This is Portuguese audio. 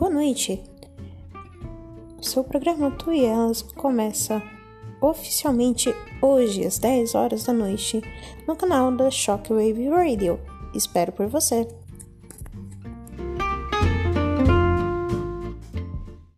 Boa noite. Seu programa Tu e Elas começa oficialmente hoje às 10 horas da noite no canal da Shockwave Radio. Espero por você.